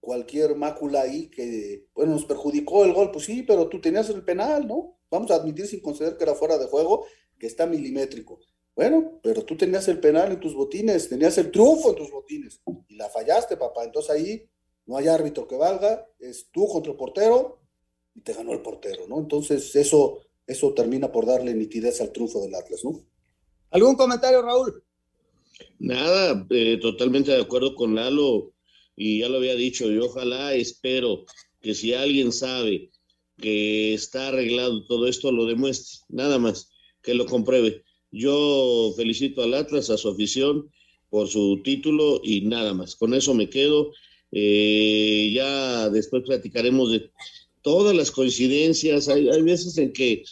cualquier mácula ahí que, bueno, nos perjudicó el gol. Pues sí, pero tú tenías el penal, ¿no? Vamos a admitir sin conceder que era fuera de juego, que está milimétrico. Bueno, pero tú tenías el penal en tus botines, tenías el triunfo en tus botines y la fallaste, papá. Entonces ahí no hay árbitro que valga, es tú contra el portero y te ganó el portero, ¿no? Entonces eso eso termina por darle nitidez al triunfo del Atlas, ¿no? ¿Algún comentario, Raúl? Nada, eh, totalmente de acuerdo con Lalo, y ya lo había dicho, y ojalá espero que si alguien sabe que está arreglado todo esto, lo demuestre, nada más, que lo compruebe. Yo felicito al Atlas, a su afición, por su título y nada más. Con eso me quedo. Eh, ya después platicaremos de todas las coincidencias. Hay, hay veces en que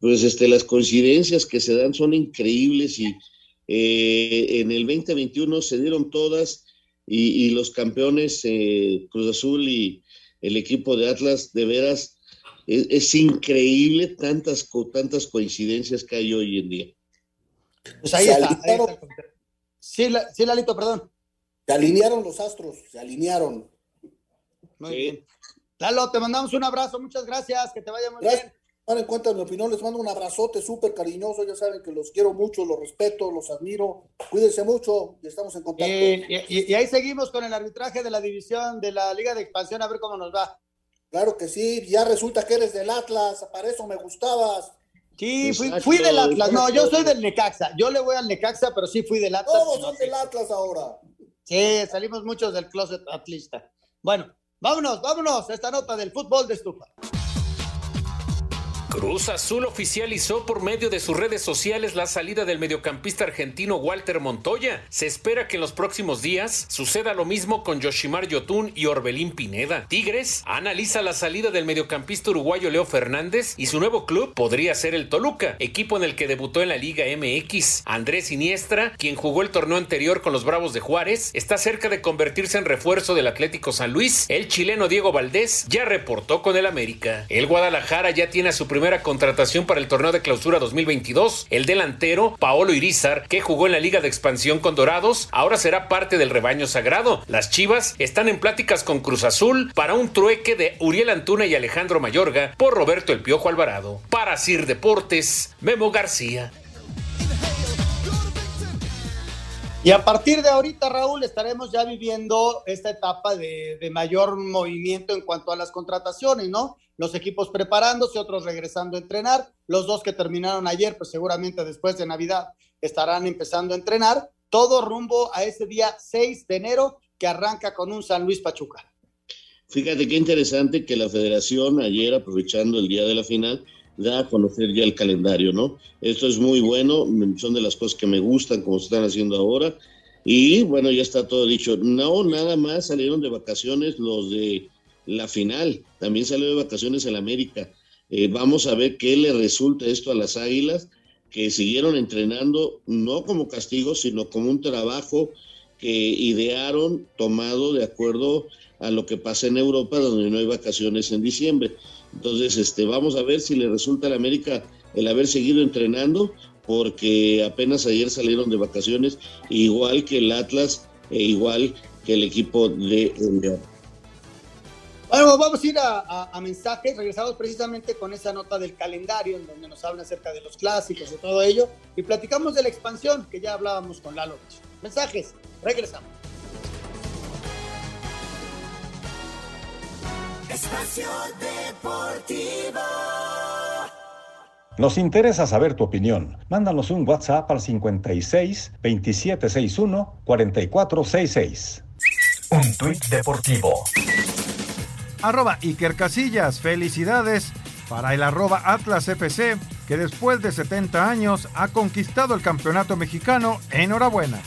pues este, las coincidencias que se dan son increíbles y eh, en el 2021 se dieron todas y, los campeones eh, Cruz Azul y el equipo de Atlas de veras Es, increíble tantas, tantas coincidencias que hay hoy en día. Pues ahí está. Sí, Lalito, perdón. Se alinearon los astros, se alinearon. Muy bien. Lalo, te mandamos un abrazo, muchas gracias, que te vaya muy bien. Ahora en cuenta mi opinión, les mando un abrazote súper cariñoso, ya saben que los quiero mucho, los respeto, los admiro, cuídense mucho y estamos en contacto. y, ahí seguimos con el arbitraje de la división de la Liga de Expansión, a ver cómo nos va. Claro que sí, ya resulta que eres del Atlas, para eso me gustabas. Sí, fui, del Atlas, no, yo soy del Necaxa, yo le voy al Necaxa, pero sí fui del Atlas. Todos son del Atlas ahora. Sí, salimos muchos del closet atlista. Bueno, vámonos, vámonos a esta nota del fútbol de estufa. Cruz Azul oficializó por medio de sus redes sociales la salida del mediocampista argentino Walter Montoya. Se espera que en los próximos días suceda lo mismo con Yoshimar Yotun y Orbelín Pineda. Tigres analiza la salida del mediocampista uruguayo Leo Fernández y su nuevo club podría ser el Toluca, equipo en el que debutó en la Liga MX. Andrés Siniestra, quien jugó el torneo anterior con los Bravos de Juárez, está cerca de convertirse en refuerzo del Atlético San Luis. El chileno Diego Valdés ya reportó con el América. El Guadalajara ya tiene a su primer contratación para el torneo de clausura 2022. El delantero, Paolo Irizar, que jugó en la Liga de Expansión con Dorados, ahora será parte del rebaño sagrado. Las Chivas están en pláticas con Cruz Azul para un trueque de Uriel Antuna y Alejandro Mayorga por Roberto El Piojo Alvarado. Para Sir Deportes, Memo García. Y a partir de ahorita, Raúl, estaremos ya viviendo esta etapa de, mayor movimiento en cuanto a las contrataciones, ¿no? Los equipos preparándose, otros regresando a entrenar. Los dos que terminaron ayer, pues seguramente después de Navidad estarán empezando a entrenar. Todo rumbo a ese día 6 de enero que arranca con un San Luis Pachuca. Fíjate qué interesante que la federación ayer, aprovechando el día de la final, da a conocer ya el calendario, ¿no? Esto es muy bueno, son de las cosas que me gustan como se están haciendo ahora. Y bueno, ya está todo dicho. No, nada más salieron de vacaciones los de la final. También salió de vacaciones el América. Eh, vamos a ver qué le resulta esto a las Águilas, que siguieron entrenando no como castigo, sino como un trabajo que idearon tomado de acuerdo a lo que pasa en Europa, donde no hay vacaciones en diciembre. Entonces, este, vamos a ver si le resulta al América el haber seguido entrenando, porque apenas ayer salieron de vacaciones, igual que el Atlas e igual que el equipo de León. Bueno, vamos a ir a, mensajes. Regresamos precisamente con esa nota del calendario, en donde nos habla acerca de los clásicos y todo ello. Y platicamos de la expansión, que ya hablábamos con Lalo. Mensajes, regresamos. Espacio Deportivo. Nos interesa saber tu opinión. Mándanos un WhatsApp al 56 2761 4466. Un tuit deportivo. Arroba Iker Casillas. Felicidades para el arroba Atlas FC, que después de 70 años ha conquistado el campeonato mexicano. Enhorabuena.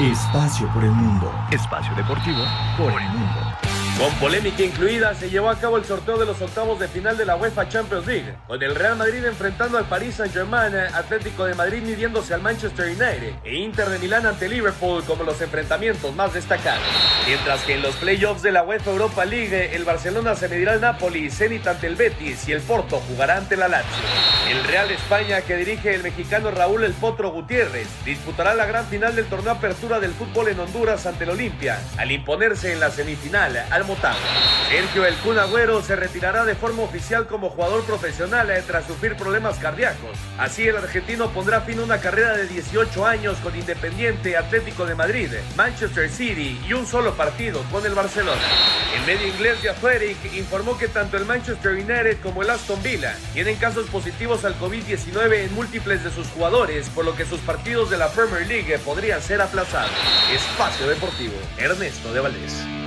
Espacio por el mundo. Espacio deportivo por el mundo. Con polémica incluida, se llevó a cabo el sorteo de los octavos de final de la UEFA Champions League, con el Real Madrid enfrentando al Paris Saint-Germain, Atlético de Madrid midiéndose al Manchester United e Inter de Milán ante Liverpool como los enfrentamientos más destacados. Mientras que en los playoffs de la UEFA Europa League, el Barcelona se medirá al Napoli, Zenit ante el Betis y el Porto jugará ante la Lazio. El Real España, que dirige el mexicano Raúl El Potro Gutiérrez, disputará la gran final del torneo Apertura del Fútbol en Honduras ante el Olimpia, al imponerse en la semifinal al Sergio El Agüero se retirará de forma oficial como jugador profesional eh, tras sufrir problemas cardíacos. Así el argentino pondrá fin a una carrera de 18 años con Independiente, Atlético de Madrid, Manchester City y un solo partido con el Barcelona. El medio inglés de Athletic informó que tanto el Manchester United como el Aston Villa tienen casos positivos al COVID-19 en múltiples de sus jugadores, por lo que sus partidos de la Premier League podrían ser aplazados. Espacio Deportivo, Ernesto de Valdés.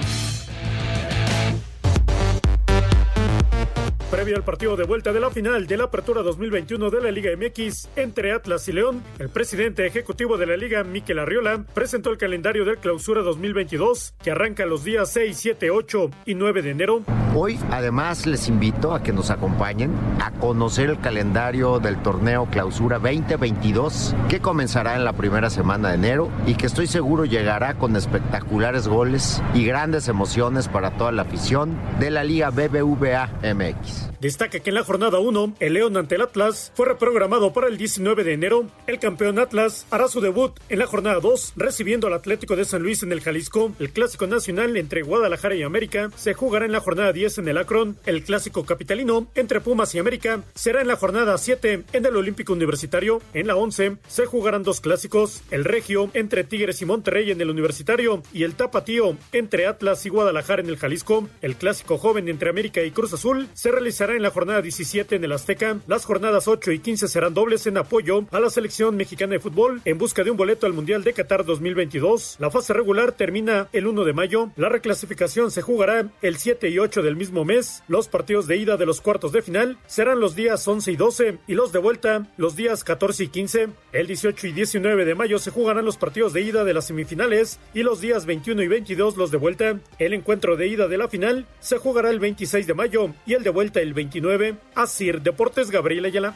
Previo al partido de vuelta de la final de la Apertura 2021 de la Liga MX entre Atlas y León, el presidente ejecutivo de la Liga, Miquel Arriola, presentó el calendario del Clausura 2022 que arranca los días 6, 7, 8 y 9 de enero. Hoy además les invito a que nos acompañen a conocer el calendario del torneo Clausura 2022 que comenzará en la primera semana de enero y que estoy seguro llegará con espectaculares goles y grandes emociones para toda la afición de la Liga BBVA MX. Destaca que en la jornada 1, el León ante el Atlas fue reprogramado para el 19 de enero. El campeón Atlas hará su debut en la jornada 2, recibiendo al Atlético de San Luis en el Jalisco. El clásico nacional entre Guadalajara y América se jugará en la jornada 10 en el Akron. El clásico capitalino entre Pumas y América será en la jornada 7 en el Olímpico Universitario. En la 11 se jugarán dos clásicos: el Regio entre Tigres y Monterrey en el Universitario y el Tapatío entre Atlas y Guadalajara en el Jalisco. El clásico joven entre América y Cruz Azul se en la jornada 17 en el Azteca. Las jornadas 8 y 15 serán dobles en apoyo a la selección mexicana de fútbol en busca de un boleto al Mundial de Qatar 2022. La fase regular termina el 1 de mayo. La reclasificación se jugará el 7 y 8 del mismo mes. Los partidos de ida de los cuartos de final serán los días 11 y 12 y los de vuelta los días 14 y 15. El 18 y 19 de mayo se jugarán los partidos de ida de las semifinales y los días 21 y 22 los de vuelta. El encuentro de ida de la final se jugará el 26 de mayo y el de vuelta el 29. Asir Deportes Gabriel Ayala.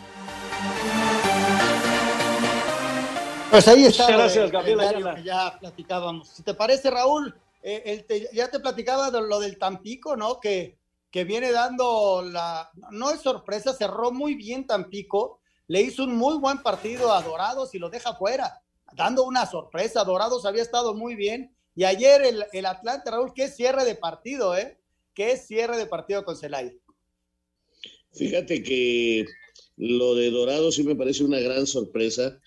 Pues ahí está. Muchas gracias, el Gabriel Ayala. que ya platicábamos. Si te parece, Raúl, eh, el te- ya te platicaba de lo del Tampico, ¿no? Que, que viene dando la. No es sorpresa, cerró muy bien Tampico. Le hizo un muy buen partido a Dorados y lo deja fuera, dando una sorpresa. Dorados había estado muy bien. Y ayer el, el Atlante, Raúl, qué cierre de partido, ¿eh? Qué cierre de partido con Celaya. Fíjate que lo de Dorado sí me parece una gran sorpresa.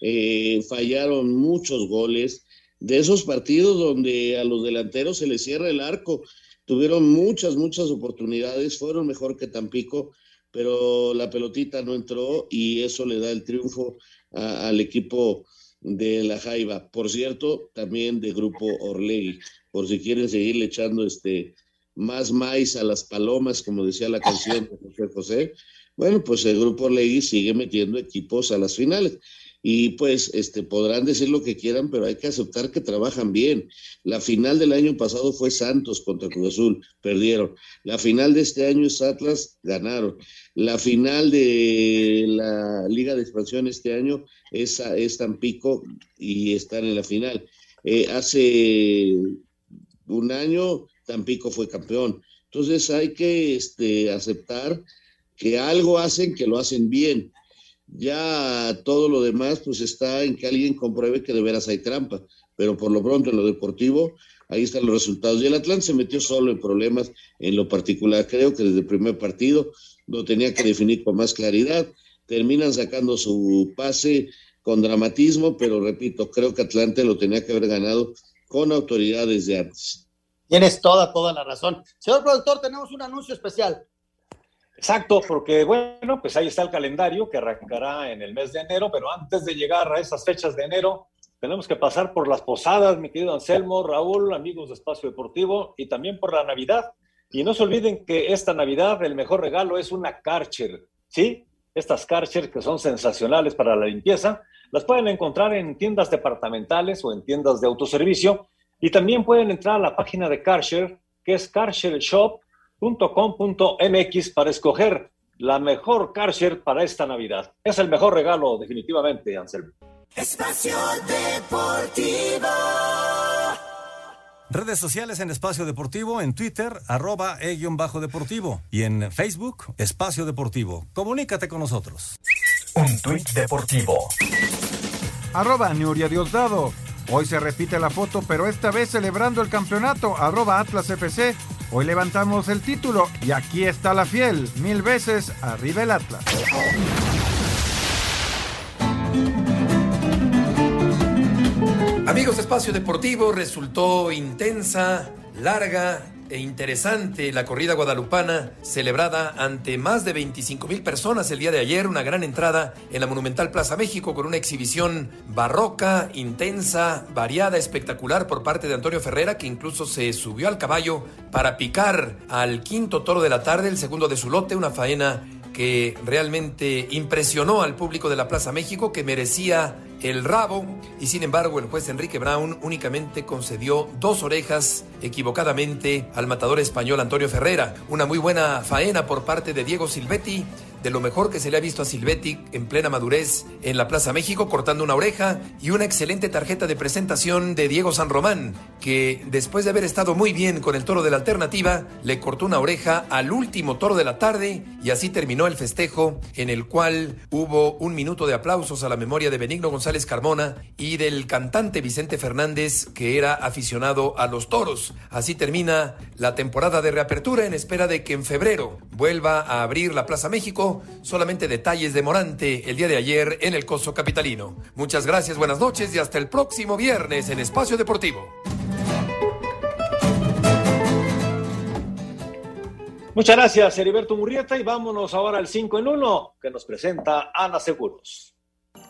Eh, fallaron muchos goles. De esos partidos donde a los delanteros se les cierra el arco, tuvieron muchas, muchas oportunidades, fueron mejor que Tampico, pero la pelotita no entró y eso le da el triunfo al equipo de la Jaiba. Por cierto, también de Grupo Orlegui, por si quieren seguirle echando este más maíz a las palomas, como decía la canción de José José. Bueno, pues el Grupo Orlegui sigue metiendo equipos a las finales. Y pues este, podrán decir lo que quieran, pero hay que aceptar que trabajan bien. La final del año pasado fue Santos contra Cruz Azul, perdieron. La final de este año es Atlas, ganaron. La final de la Liga de Expansión este año es, es Tampico y están en la final. Eh, hace un año Tampico fue campeón. Entonces hay que este, aceptar que algo hacen que lo hacen bien. Ya todo lo demás pues está en que alguien compruebe que de veras hay trampa, pero por lo pronto en lo deportivo ahí están los resultados. Y el Atlante se metió solo en problemas en lo particular. Creo que desde el primer partido lo tenía que definir con más claridad. Terminan sacando su pase con dramatismo, pero repito, creo que Atlante lo tenía que haber ganado con autoridad desde antes. Tienes toda, toda la razón. Señor productor, tenemos un anuncio especial. Exacto, porque bueno, pues ahí está el calendario que arrancará en el mes de enero, pero antes de llegar a esas fechas de enero, tenemos que pasar por las posadas, mi querido Anselmo, Raúl, amigos de Espacio Deportivo, y también por la Navidad. Y no se olviden que esta Navidad el mejor regalo es una Karcher, ¿sí? Estas Karcher que son sensacionales para la limpieza, las pueden encontrar en tiendas departamentales o en tiendas de autoservicio, y también pueden entrar a la página de Karcher, que es karchershop.com.mx para escoger la mejor Karcher para esta Navidad. Es el mejor regalo, definitivamente, Anselmo. Espacio Deportivo. Redes sociales en Espacio Deportivo, en Twitter, arroba e-deportivo y en Facebook, Espacio Deportivo. Comunícate con nosotros. Un tuit deportivo. Arroba Nuria Diosdado. Hoy se repite la foto, pero esta vez celebrando el campeonato. Arroba Atlas FC. Hoy levantamos el título y aquí está la fiel. Mil veces arriba el Atlas. Amigos Espacio Deportivo, resultó intensa, larga e interesante la corrida guadalupana celebrada ante más de 25 mil personas el día de ayer, una gran entrada en la Monumental Plaza México con una exhibición barroca, intensa, variada, espectacular por parte de Antonio Ferrera que incluso se subió al caballo para picar al quinto toro de la tarde, el segundo de su lote, una faena que realmente impresionó al público de la Plaza México, que merecía el rabo y sin embargo el juez Enrique Brown únicamente concedió dos orejas equivocadamente al matador español Antonio Ferrera. Una muy buena faena por parte de Diego Silvetti de lo mejor que se le ha visto a Silvetti en plena madurez en la Plaza México, cortando una oreja y una excelente tarjeta de presentación de Diego San Román, que después de haber estado muy bien con el toro de la alternativa, le cortó una oreja al último toro de la tarde y así terminó el festejo en el cual hubo un minuto de aplausos a la memoria de Benigno González Carmona y del cantante Vicente Fernández, que era aficionado a los toros. Así termina la temporada de reapertura en espera de que en febrero vuelva a abrir la Plaza México solamente detalles de Morante el día de ayer en el Coso Capitalino. Muchas gracias, buenas noches y hasta el próximo viernes en Espacio Deportivo. Muchas gracias, Heriberto Murrieta, y vámonos ahora al 5 en 1 que nos presenta Ana Seguros.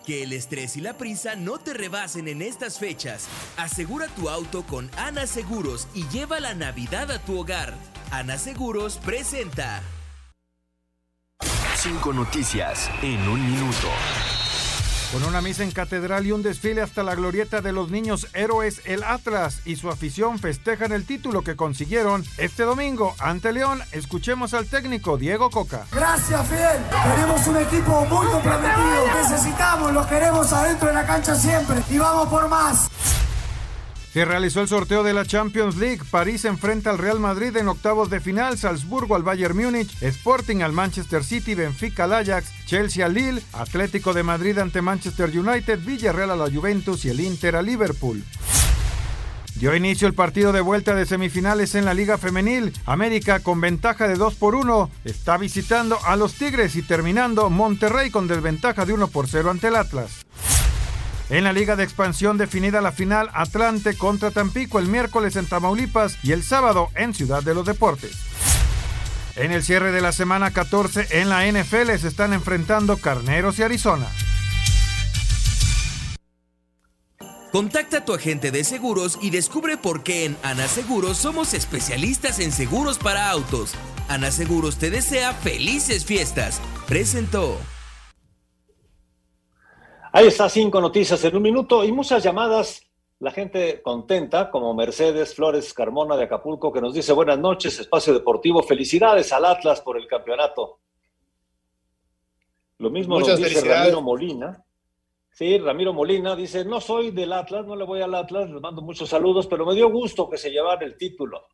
Que el estrés y la prisa no te rebasen en estas fechas. Asegura tu auto con Ana Seguros y lleva la Navidad a tu hogar. Ana Seguros presenta. Cinco noticias en un minuto. Con una misa en catedral y un desfile hasta la glorieta de los niños héroes, el Atlas y su afición festejan el título que consiguieron este domingo ante León. Escuchemos al técnico Diego Coca. Gracias, Fiel. Tenemos un equipo muy comprometido. Necesitamos, lo queremos adentro de la cancha siempre y vamos por más. Se realizó el sorteo de la Champions League. París enfrenta al Real Madrid en octavos de final, Salzburgo al Bayern Múnich, Sporting al Manchester City, Benfica al Ajax, Chelsea al Lille, Atlético de Madrid ante Manchester United, Villarreal a la Juventus y el Inter a Liverpool. Dio inicio el partido de vuelta de semifinales en la Liga Femenil. América con ventaja de 2 por 1 está visitando a los Tigres y terminando Monterrey con desventaja de 1 por 0 ante el Atlas. En la Liga de Expansión definida la final Atlante contra Tampico el miércoles en Tamaulipas y el sábado en Ciudad de los Deportes. En el cierre de la semana 14 en la NFL se están enfrentando Carneros y Arizona. Contacta a tu agente de seguros y descubre por qué en Ana Seguros somos especialistas en seguros para autos. Ana Seguros te desea felices fiestas. Presentó. Ahí está, cinco noticias en un minuto y muchas llamadas. La gente contenta, como Mercedes Flores Carmona de Acapulco, que nos dice buenas noches, espacio deportivo. Felicidades al Atlas por el campeonato. Lo mismo nos dice Ramiro Molina. Sí, Ramiro Molina dice, no soy del Atlas, no le voy al Atlas, les mando muchos saludos, pero me dio gusto que se llevara el título.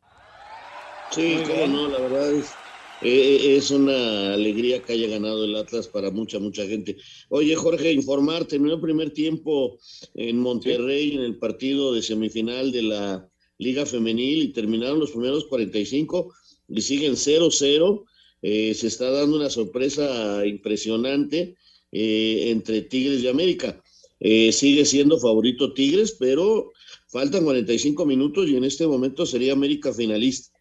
Sí, cómo no, la verdad es eh, es una alegría que haya ganado el Atlas para mucha, mucha gente. Oye, Jorge, informar, terminó el primer tiempo en Monterrey en el partido de semifinal de la Liga Femenil y terminaron los primeros 45 y siguen 0-0. Eh, se está dando una sorpresa impresionante eh, entre Tigres y América. sigue siendo favorito Tigres, pero faltan 45 minutos y en este momento sería América finalista.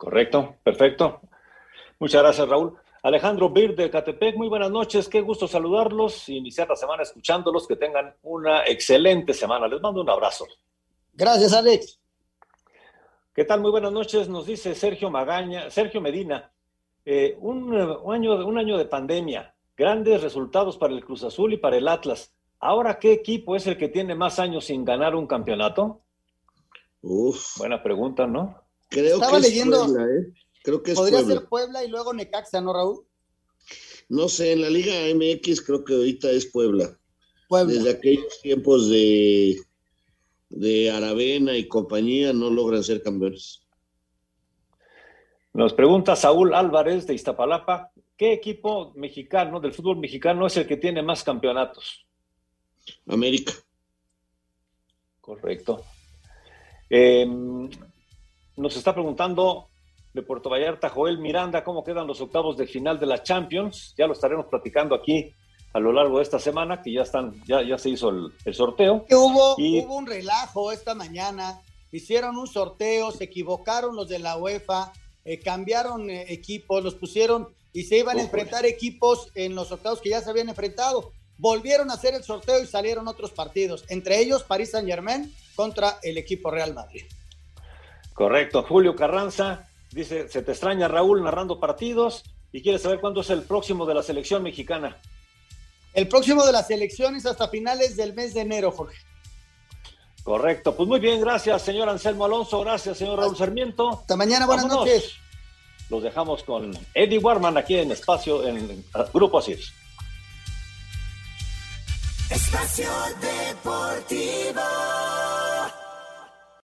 Correcto, perfecto. Muchas gracias, Raúl. Alejandro Bir de Catepec, muy buenas noches, qué gusto saludarlos y iniciar la semana escuchándolos, que tengan una excelente semana. Les mando un abrazo. Gracias, Alex. ¿Qué tal? Muy buenas noches, nos dice Sergio Magaña, Sergio Medina. Eh, un, año, un año de pandemia, grandes resultados para el Cruz Azul y para el Atlas. Ahora, ¿qué equipo es el que tiene más años sin ganar un campeonato? Uf. Buena pregunta, ¿no? Creo Estaba que leyendo. Es Puebla, ¿eh? Creo que es Podría ser Puebla y luego Necaxa, ¿no, Raúl? No sé, en la Liga MX creo que ahorita es Puebla. Puebla. Desde aquellos tiempos de, de Aravena y compañía no logran ser campeones. Nos pregunta Saúl Álvarez de Iztapalapa, ¿qué equipo mexicano del fútbol mexicano es el que tiene más campeonatos? América. Correcto. Eh, nos está preguntando de Puerto Vallarta Joel Miranda cómo quedan los octavos de final de la Champions. Ya lo estaremos platicando aquí a lo largo de esta semana, que ya están, ya, ya se hizo el, sorteo. hubo, hubo un relajo esta mañana, hicieron un sorteo, se equivocaron los de la UEFA, eh, cambiaron eh, equipos, los pusieron y se iban a enfrentar equipos en los octavos que ya se habían enfrentado. Volvieron a hacer el sorteo y salieron otros partidos, entre ellos París Saint Germain contra el equipo Real Madrid. Correcto. Julio Carranza dice, se te extraña Raúl narrando partidos. y quiere saber cuándo es el próximo de la selección mexicana. El próximo de las elecciones hasta finales del mes de enero, Jorge. Correcto, pues muy bien, gracias señor Anselmo Alonso, gracias señor Raúl Sarmiento. Hasta mañana, buenas noches. Los dejamos con Eddie Warman aquí en Espacio, en Grupo Asir. Espacio Deportivo.